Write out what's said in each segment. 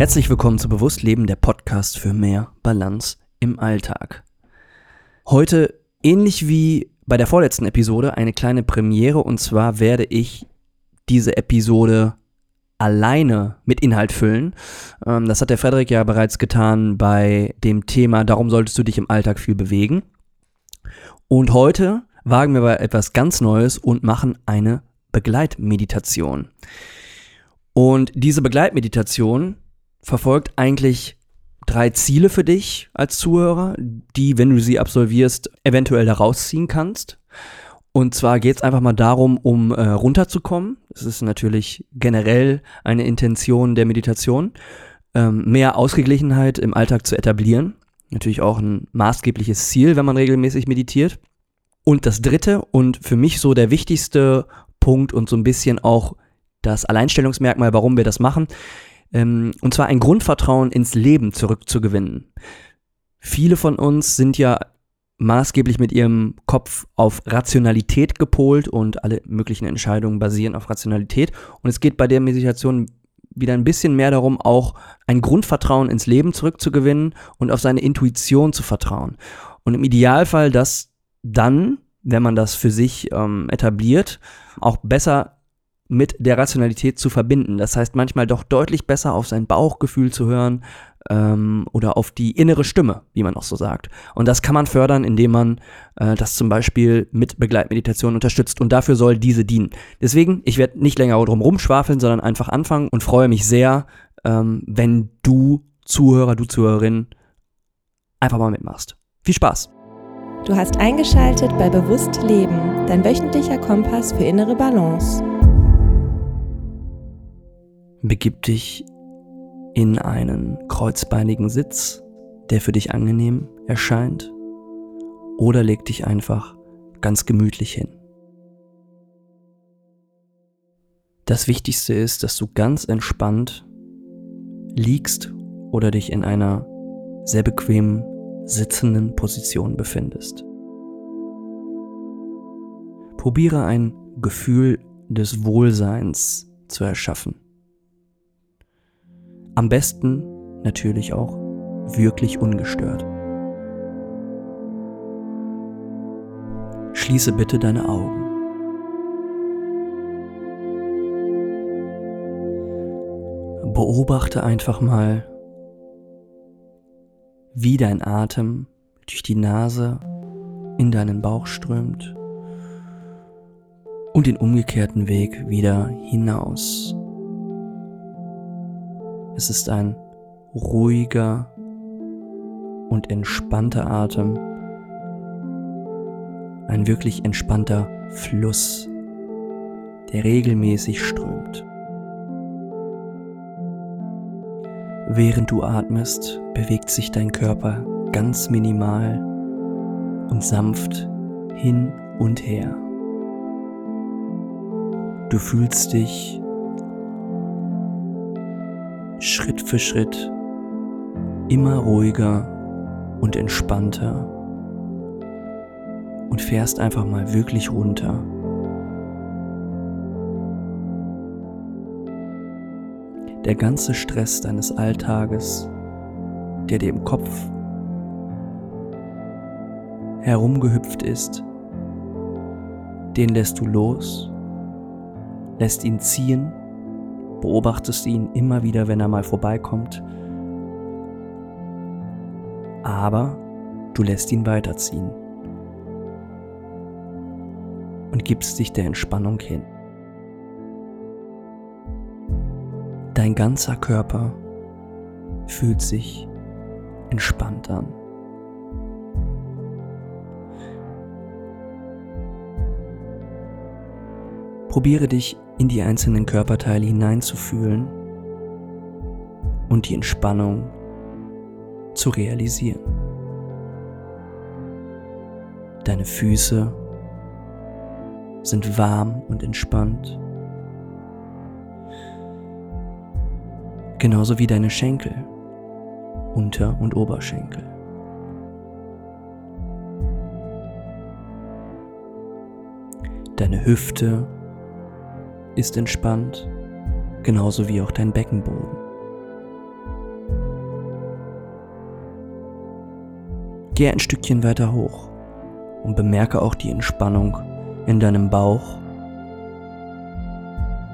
Herzlich willkommen zu Bewusstleben, der Podcast für mehr Balance im Alltag. Heute, ähnlich wie bei der vorletzten Episode, eine kleine Premiere und zwar werde ich diese Episode alleine mit Inhalt füllen. Ähm, das hat der Frederik ja bereits getan bei dem Thema, darum solltest du dich im Alltag viel bewegen. Und heute wagen wir bei etwas ganz Neues und machen eine Begleitmeditation. Und diese Begleitmeditation verfolgt eigentlich drei Ziele für dich als Zuhörer, die, wenn du sie absolvierst, eventuell daraus ziehen kannst. Und zwar geht es einfach mal darum, um äh, runterzukommen. Das ist natürlich generell eine Intention der Meditation. Ähm, mehr Ausgeglichenheit im Alltag zu etablieren. Natürlich auch ein maßgebliches Ziel, wenn man regelmäßig meditiert. Und das dritte und für mich so der wichtigste Punkt und so ein bisschen auch das Alleinstellungsmerkmal, warum wir das machen, ähm, und zwar ein Grundvertrauen ins Leben zurückzugewinnen. Viele von uns sind ja maßgeblich mit ihrem Kopf auf Rationalität gepolt und alle möglichen Entscheidungen basieren auf Rationalität. Und es geht bei der Meditation wieder ein bisschen mehr darum, auch ein Grundvertrauen ins Leben zurückzugewinnen und auf seine Intuition zu vertrauen. Und im Idealfall das dann, wenn man das für sich ähm, etabliert, auch besser mit der Rationalität zu verbinden. Das heißt, manchmal doch deutlich besser auf sein Bauchgefühl zu hören ähm, oder auf die innere Stimme, wie man auch so sagt. Und das kann man fördern, indem man äh, das zum Beispiel mit Begleitmeditation unterstützt. Und dafür soll diese dienen. Deswegen, ich werde nicht länger drum rumschwafeln, sondern einfach anfangen und freue mich sehr, ähm, wenn du Zuhörer, du Zuhörerin einfach mal mitmachst. Viel Spaß! Du hast eingeschaltet bei Bewusst Leben, dein wöchentlicher Kompass für innere Balance. Begib dich in einen kreuzbeinigen Sitz, der für dich angenehm erscheint, oder leg dich einfach ganz gemütlich hin. Das Wichtigste ist, dass du ganz entspannt liegst oder dich in einer sehr bequemen sitzenden Position befindest. Probiere ein Gefühl des Wohlseins zu erschaffen. Am besten natürlich auch wirklich ungestört. Schließe bitte deine Augen. Beobachte einfach mal, wie dein Atem durch die Nase in deinen Bauch strömt und den umgekehrten Weg wieder hinaus es ist ein ruhiger und entspannter Atem, ein wirklich entspannter Fluss, der regelmäßig strömt. Während du atmest, bewegt sich dein Körper ganz minimal und sanft hin und her. Du fühlst dich Schritt für Schritt immer ruhiger und entspannter und fährst einfach mal wirklich runter. Der ganze Stress deines Alltages, der dir im Kopf herumgehüpft ist, den lässt du los, lässt ihn ziehen beobachtest ihn immer wieder, wenn er mal vorbeikommt. Aber du lässt ihn weiterziehen und gibst dich der Entspannung hin. Dein ganzer Körper fühlt sich entspannt an. Probiere dich in die einzelnen Körperteile hineinzufühlen und die Entspannung zu realisieren. Deine Füße sind warm und entspannt. Genauso wie deine Schenkel, Unter- und Oberschenkel. Deine Hüfte ist entspannt, genauso wie auch dein Beckenboden. Geh ein Stückchen weiter hoch und bemerke auch die Entspannung in deinem Bauch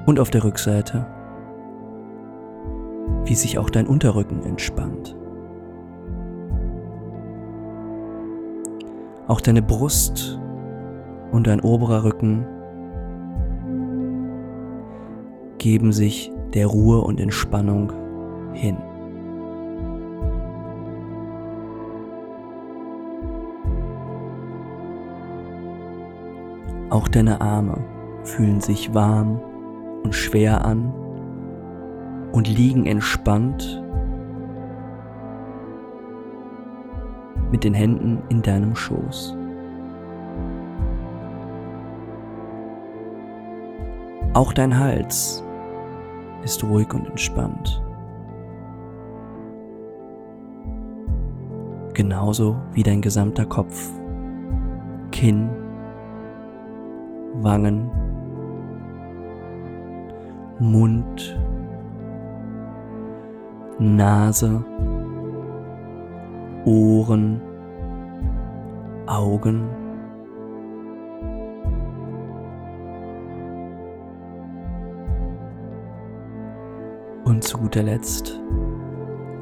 und auf der Rückseite, wie sich auch dein Unterrücken entspannt. Auch deine Brust und dein oberer Rücken geben sich der Ruhe und Entspannung hin. Auch deine Arme fühlen sich warm und schwer an und liegen entspannt mit den Händen in deinem Schoß. Auch dein Hals ist ruhig und entspannt. Genauso wie dein gesamter Kopf, Kinn, Wangen, Mund, Nase, Ohren, Augen. Und zu guter Letzt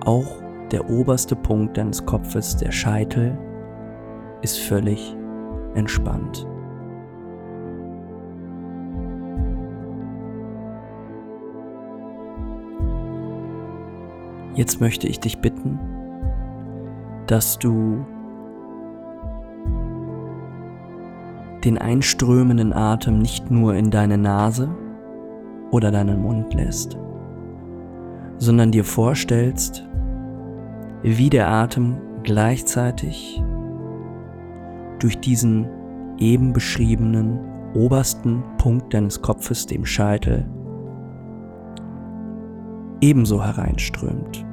auch der oberste Punkt deines Kopfes, der Scheitel, ist völlig entspannt. Jetzt möchte ich dich bitten, dass du den einströmenden Atem nicht nur in deine Nase oder deinen Mund lässt, sondern dir vorstellst, wie der Atem gleichzeitig durch diesen eben beschriebenen obersten Punkt deines Kopfes, dem Scheitel, ebenso hereinströmt.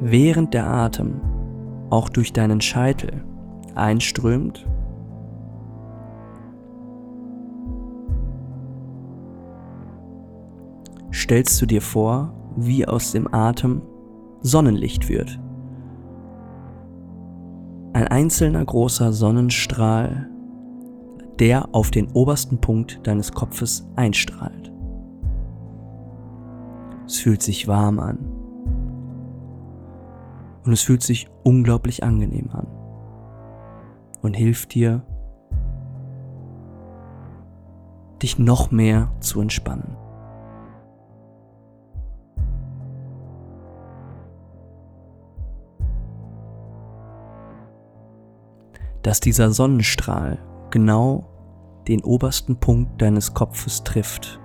Während der Atem auch durch deinen Scheitel einströmt, stellst du dir vor, wie aus dem Atem Sonnenlicht wird. Ein einzelner großer Sonnenstrahl, der auf den obersten Punkt deines Kopfes einstrahlt. Es fühlt sich warm an. Und es fühlt sich unglaublich angenehm an. Und hilft dir, dich noch mehr zu entspannen. Dass dieser Sonnenstrahl genau den obersten Punkt deines Kopfes trifft,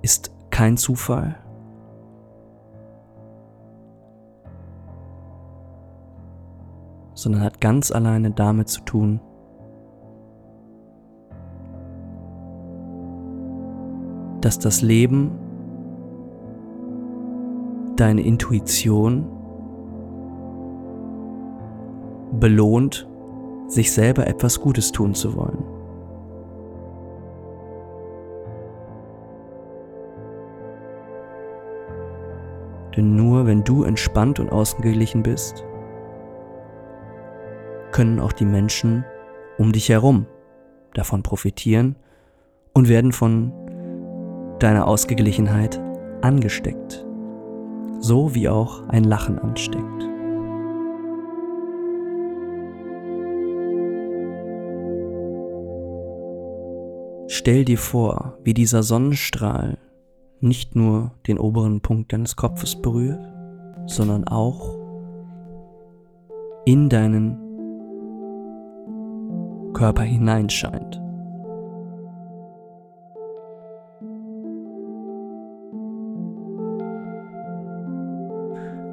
ist kein Zufall. sondern hat ganz alleine damit zu tun, dass das Leben deine Intuition belohnt, sich selber etwas Gutes tun zu wollen. Denn nur wenn du entspannt und ausgeglichen bist, können auch die Menschen um dich herum davon profitieren und werden von deiner Ausgeglichenheit angesteckt, so wie auch ein Lachen ansteckt. Stell dir vor, wie dieser Sonnenstrahl nicht nur den oberen Punkt deines Kopfes berührt, sondern auch in deinen Körper hineinscheint.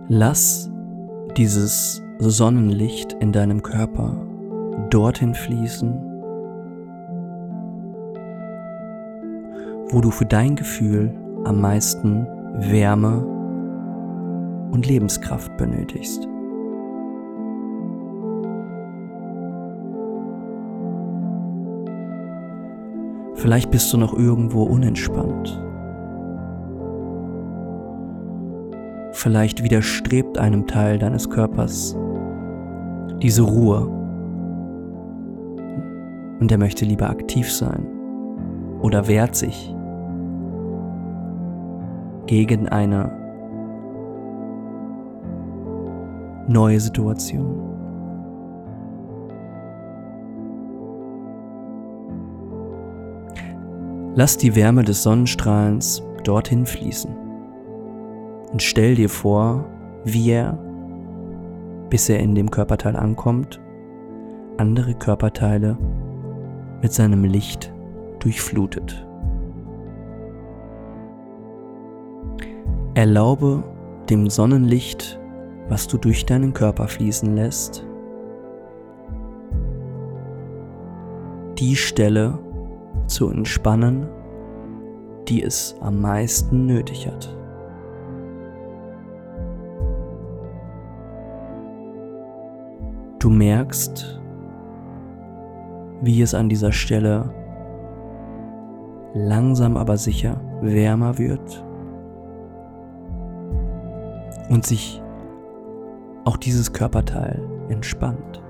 Lass dieses Sonnenlicht in deinem Körper dorthin fließen, wo du für dein Gefühl am meisten Wärme und Lebenskraft benötigst. Vielleicht bist du noch irgendwo unentspannt. Vielleicht widerstrebt einem Teil deines Körpers diese Ruhe und er möchte lieber aktiv sein oder wehrt sich gegen eine neue Situation. Lass die Wärme des Sonnenstrahlens dorthin fließen und stell dir vor, wie er, bis er in dem Körperteil ankommt, andere Körperteile mit seinem Licht durchflutet. Erlaube dem Sonnenlicht, was du durch deinen Körper fließen lässt, die Stelle zu entspannen, die es am meisten nötig hat. Du merkst, wie es an dieser Stelle langsam aber sicher wärmer wird und sich auch dieses Körperteil entspannt.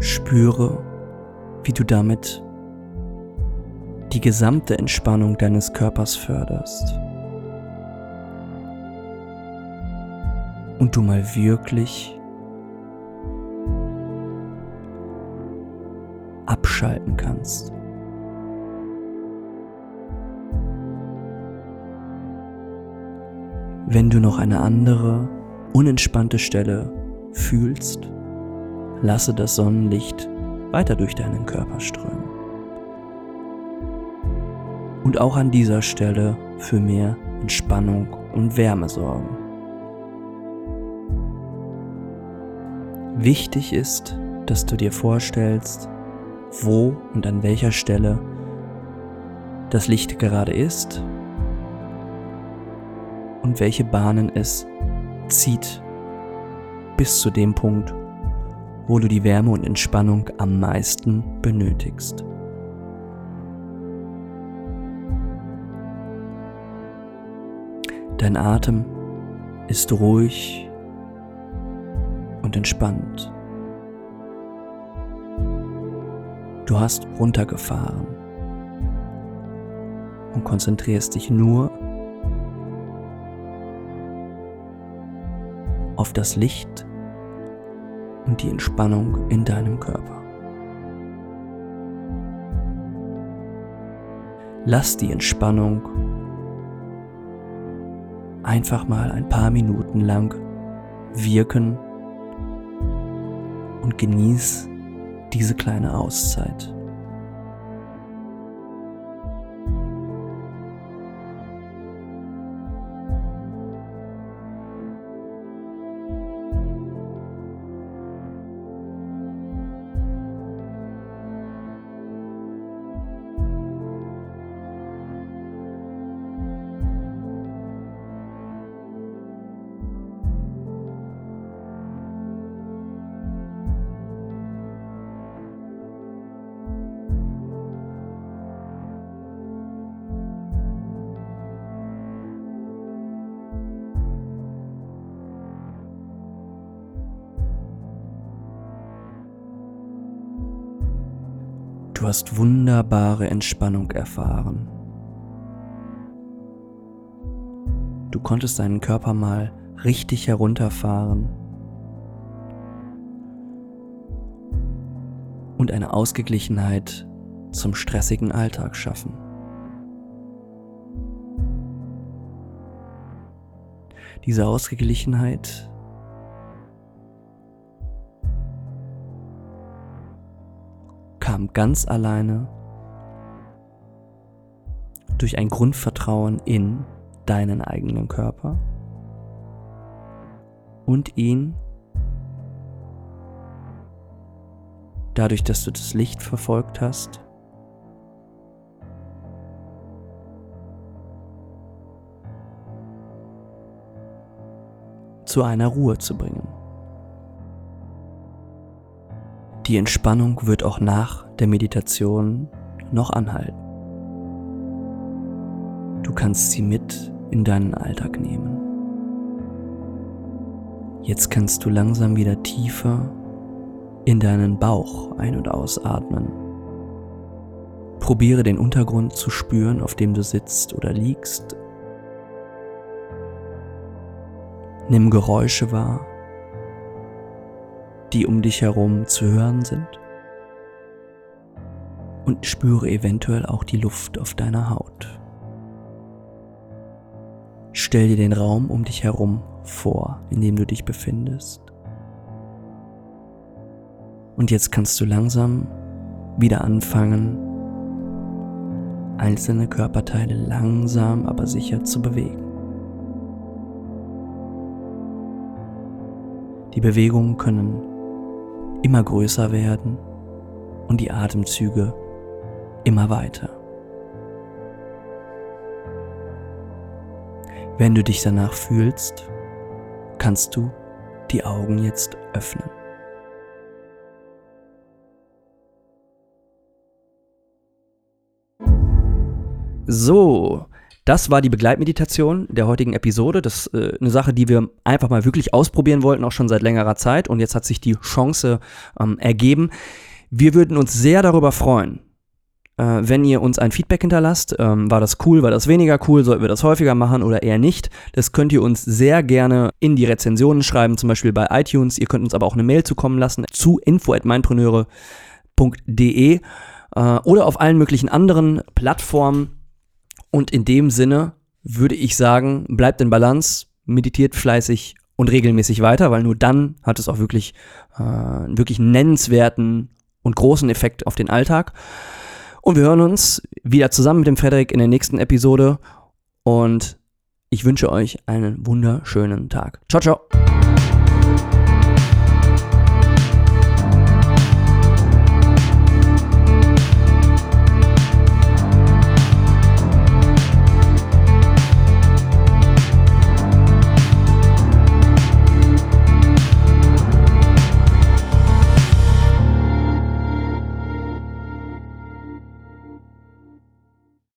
Spüre, wie du damit die gesamte Entspannung deines Körpers förderst. Und du mal wirklich abschalten kannst. Wenn du noch eine andere, unentspannte Stelle fühlst, lasse das Sonnenlicht weiter durch deinen Körper strömen. Und auch an dieser Stelle für mehr Entspannung und Wärme sorgen. Wichtig ist, dass du dir vorstellst, wo und an welcher Stelle das Licht gerade ist und welche Bahnen es zieht bis zu dem Punkt, wo du die Wärme und Entspannung am meisten benötigst. Dein Atem ist ruhig und entspannt. Du hast runtergefahren und konzentrierst dich nur auf das Licht und die Entspannung in deinem Körper. Lass die Entspannung einfach mal ein paar Minuten lang wirken und genieß diese kleine Auszeit. Du hast wunderbare Entspannung erfahren. Du konntest deinen Körper mal richtig herunterfahren und eine Ausgeglichenheit zum stressigen Alltag schaffen. Diese Ausgeglichenheit ganz alleine durch ein Grundvertrauen in deinen eigenen Körper und ihn dadurch, dass du das Licht verfolgt hast, zu einer Ruhe zu bringen. Die Entspannung wird auch nach der Meditation noch anhalten. Du kannst sie mit in deinen Alltag nehmen. Jetzt kannst du langsam wieder tiefer in deinen Bauch ein- und ausatmen. Probiere den Untergrund zu spüren, auf dem du sitzt oder liegst. Nimm Geräusche wahr, die um dich herum zu hören sind. Und spüre eventuell auch die Luft auf deiner Haut. Stell dir den Raum um dich herum vor, in dem du dich befindest. Und jetzt kannst du langsam wieder anfangen, einzelne Körperteile langsam aber sicher zu bewegen. Die Bewegungen können immer größer werden und die Atemzüge immer weiter. Wenn du dich danach fühlst, kannst du die Augen jetzt öffnen. So, das war die Begleitmeditation der heutigen Episode. Das ist äh, eine Sache, die wir einfach mal wirklich ausprobieren wollten, auch schon seit längerer Zeit. Und jetzt hat sich die Chance ähm, ergeben. Wir würden uns sehr darüber freuen, äh, wenn ihr uns ein Feedback hinterlasst. Ähm, war das cool, war das weniger cool, sollten wir das häufiger machen oder eher nicht? Das könnt ihr uns sehr gerne in die Rezensionen schreiben, zum Beispiel bei iTunes. Ihr könnt uns aber auch eine Mail zukommen lassen zu info.meinpreneure.de äh, oder auf allen möglichen anderen Plattformen. Und in dem Sinne würde ich sagen, bleibt in Balance, meditiert fleißig und regelmäßig weiter, weil nur dann hat es auch wirklich, äh, wirklich nennenswerten und großen Effekt auf den Alltag. Und wir hören uns wieder zusammen mit dem Frederik in der nächsten Episode. Und ich wünsche euch einen wunderschönen Tag. Ciao, ciao.